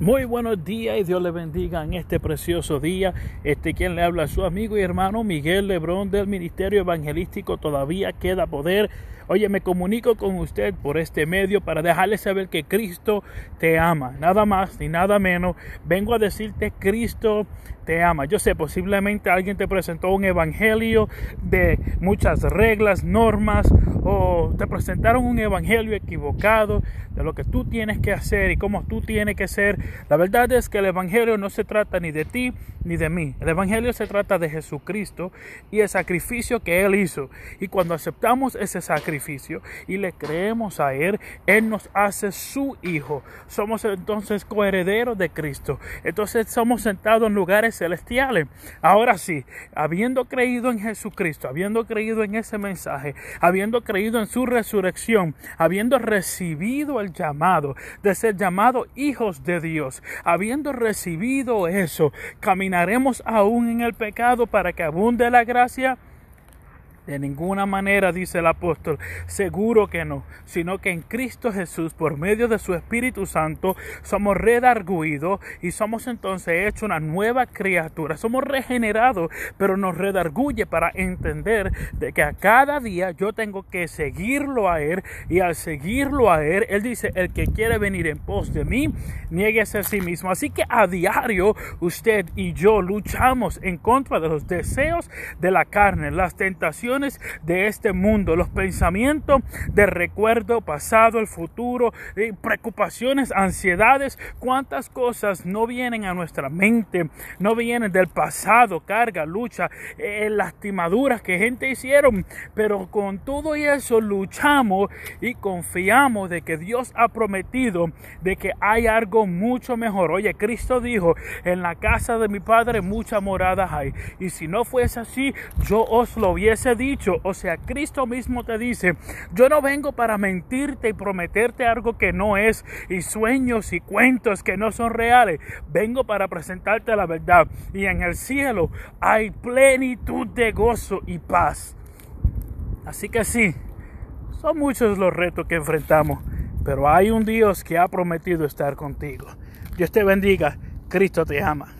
Muy buenos días y Dios le bendiga en este precioso día. Este quien le habla su amigo y hermano Miguel Lebrón del Ministerio Evangelístico Todavía Queda Poder. Oye, me comunico con usted por este medio para dejarle saber que Cristo te ama. Nada más ni nada menos. Vengo a decirte Cristo te ama. Yo sé, posiblemente alguien te presentó un evangelio de muchas reglas, normas, o te presentaron un evangelio equivocado de lo que tú tienes que hacer y cómo tú tienes que ser. La verdad es que el evangelio no se trata ni de ti ni de mí. El evangelio se trata de Jesucristo y el sacrificio que Él hizo. Y cuando aceptamos ese sacrificio y le creemos a Él, Él nos hace su hijo. Somos entonces coherederos de Cristo. Entonces somos sentados en lugares celestiales. Ahora sí, habiendo creído en Jesucristo, habiendo creído en ese mensaje, habiendo creído en su resurrección, habiendo recibido el llamado de ser llamados hijos de Dios, habiendo recibido eso, caminaremos aún en el pecado para que abunde la gracia. De ninguna manera, dice el apóstol, seguro que no, sino que en Cristo Jesús, por medio de su Espíritu Santo, somos redarguidos y somos entonces hechos una nueva criatura. Somos regenerados, pero nos redarguye para entender de que a cada día yo tengo que seguirlo a Él y al seguirlo a Él, Él dice, el que quiere venir en pos de mí, nieguese a sí mismo. Así que a diario usted y yo luchamos en contra de los deseos de la carne, las tentaciones, de este mundo, los pensamientos de recuerdo pasado, el futuro, eh, preocupaciones, ansiedades, cuántas cosas no vienen a nuestra mente, no vienen del pasado, carga, lucha, eh, lastimaduras que gente hicieron, pero con todo eso luchamos y confiamos de que Dios ha prometido de que hay algo mucho mejor. Oye, Cristo dijo, en la casa de mi Padre muchas moradas hay, y si no fuese así, yo os lo hubiese dicho dicho, o sea, Cristo mismo te dice, yo no vengo para mentirte y prometerte algo que no es, y sueños y cuentos que no son reales, vengo para presentarte la verdad. Y en el cielo hay plenitud de gozo y paz. Así que sí, son muchos los retos que enfrentamos, pero hay un Dios que ha prometido estar contigo. Dios te bendiga, Cristo te ama.